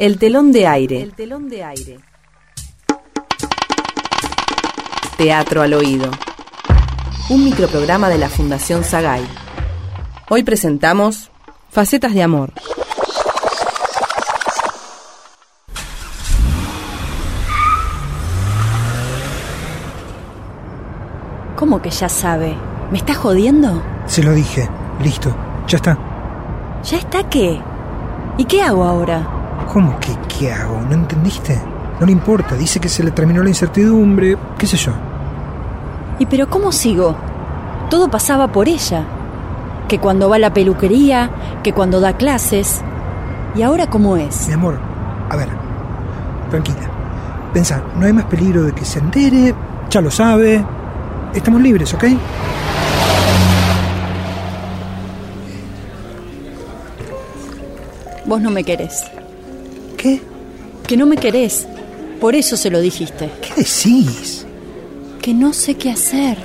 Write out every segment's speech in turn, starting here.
El telón de aire. El telón de aire. Teatro al oído. Un microprograma de la Fundación Sagay. Hoy presentamos Facetas de Amor. ¿Cómo que ya sabe? ¿Me está jodiendo? Se lo dije. Listo. Ya está. ¿Ya está qué? ¿Y qué hago ahora? ¿Cómo que qué hago? ¿No entendiste? No le importa. Dice que se le terminó la incertidumbre. ¿Qué sé yo? ¿Y pero cómo sigo? Todo pasaba por ella. Que cuando va a la peluquería, que cuando da clases. ¿Y ahora cómo es? Mi amor, a ver. Tranquila. Pensa, no hay más peligro de que se entere. Ya lo sabe. Estamos libres, ¿ok? Vos no me querés. ¿Qué? Que no me querés. Por eso se lo dijiste. ¿Qué decís? Que no sé qué hacer.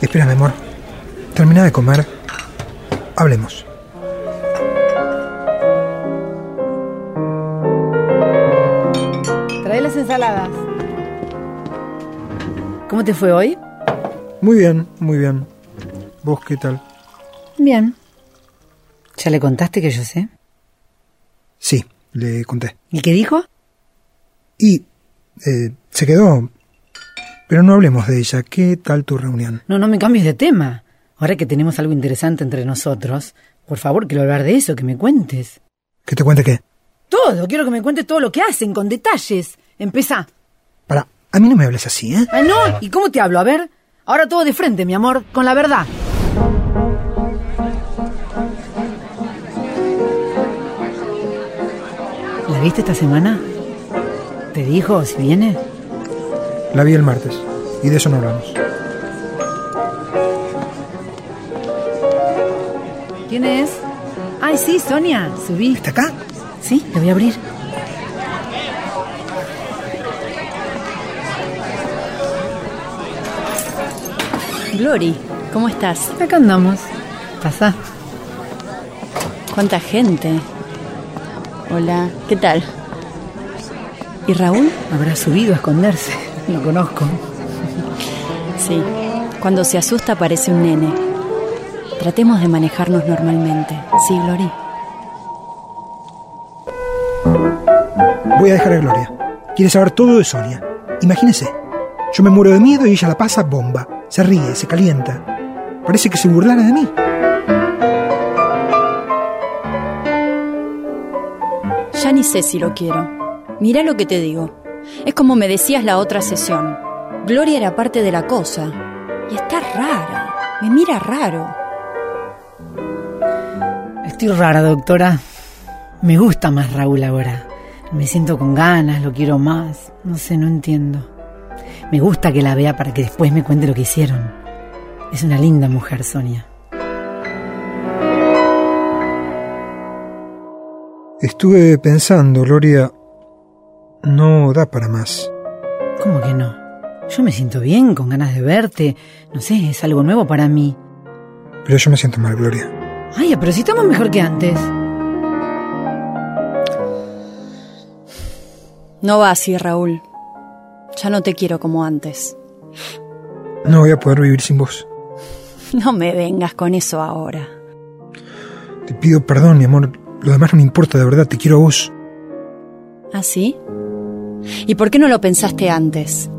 Espera, mi amor. Termina de comer. Hablemos. Trae las ensaladas. ¿Cómo te fue hoy? Muy bien, muy bien. ¿Vos qué tal? Bien. ¿Ya le contaste que yo sé? Sí, le conté. ¿Y qué dijo? Y eh, se quedó. Pero no hablemos de ella. ¿Qué tal tu reunión? No, no me cambies de tema. Ahora que tenemos algo interesante entre nosotros, por favor, quiero hablar de eso, que me cuentes. ¿Que te cuente qué? Todo, quiero que me cuentes todo lo que hacen, con detalles. Empezá. Para, a mí no me hables así, ¿eh? Ah, no, ¿y cómo te hablo? A ver. Ahora todo de frente, mi amor, con la verdad. Viste esta semana? ¿Te dijo si viene? La vi el martes. Y de eso no hablamos. ¿Quién es? Ay, sí, Sonia. Subí. ¿Está acá? Sí, le voy a abrir. Glory, ¿cómo estás? Acá andamos. Pasa. ¿Cuánta gente? Hola, ¿qué tal? ¿Y Raúl? Habrá subido a esconderse. Lo conozco. Sí. Cuando se asusta parece un nene. Tratemos de manejarnos normalmente. ¿Sí, Glory? Voy a dejar a Gloria. Quiere saber todo de Sonia. Imagínese. Yo me muero de miedo y ella la pasa bomba. Se ríe, se calienta. Parece que se burlara de mí. Ya ni sé si lo quiero. Mira lo que te digo. Es como me decías la otra sesión. Gloria era parte de la cosa. Y está rara. Me mira raro. Estoy rara, doctora. Me gusta más Raúl ahora. Me siento con ganas, lo quiero más. No sé, no entiendo. Me gusta que la vea para que después me cuente lo que hicieron. Es una linda mujer, Sonia. Estuve pensando, Gloria. No da para más. ¿Cómo que no? Yo me siento bien, con ganas de verte. No sé, es algo nuevo para mí. Pero yo me siento mal, Gloria. Ay, pero si estamos mejor que antes. No va así, Raúl. Ya no te quiero como antes. No voy a poder vivir sin vos. No me vengas con eso ahora. Te pido perdón, mi amor. Lo demás no me importa, de verdad. Te quiero a vos. ¿Ah, sí? ¿Y por qué no lo pensaste antes?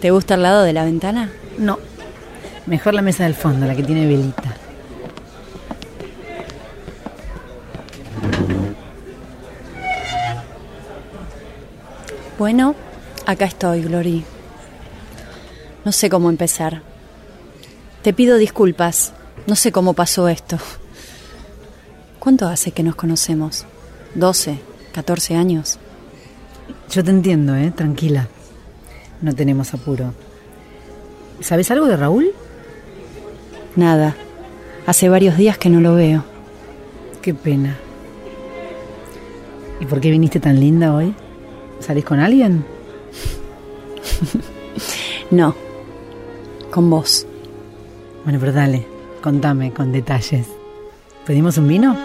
¿Te gusta el lado de la ventana? No. Mejor la mesa del fondo, la que tiene velita. Bueno, acá estoy, Glory. No sé cómo empezar. Te pido disculpas. No sé cómo pasó esto. ¿Cuánto hace que nos conocemos? ¿12? ¿14 años? Yo te entiendo, ¿eh? Tranquila. No tenemos apuro. ¿Sabes algo de Raúl? Nada. Hace varios días que no lo veo. Qué pena. ¿Y por qué viniste tan linda hoy? ¿Salís con alguien? No. Con vos. Bueno, pero dale. Contame con detalles. ¿Pedimos un vino?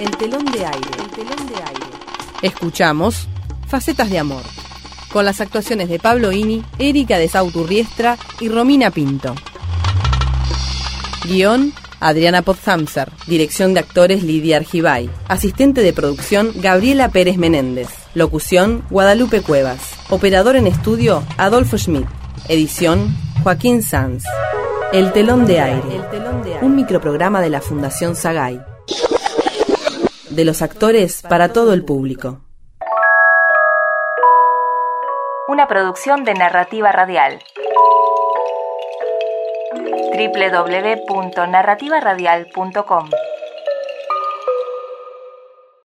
El telón de aire. El telón de aire. Escuchamos Facetas de Amor, con las actuaciones de Pablo Ini, Erika de Sauturriestra y Romina Pinto. Guión, Adriana Potzhamser. Dirección de actores Lidia Argibay. Asistente de producción Gabriela Pérez Menéndez. Locución Guadalupe Cuevas. Operador en estudio Adolfo Schmidt. Edición Joaquín Sanz. El telón de aire. Un microprograma de la Fundación Sagay. De los actores para todo el público. Una producción de narrativa radial www.narrativaradial.com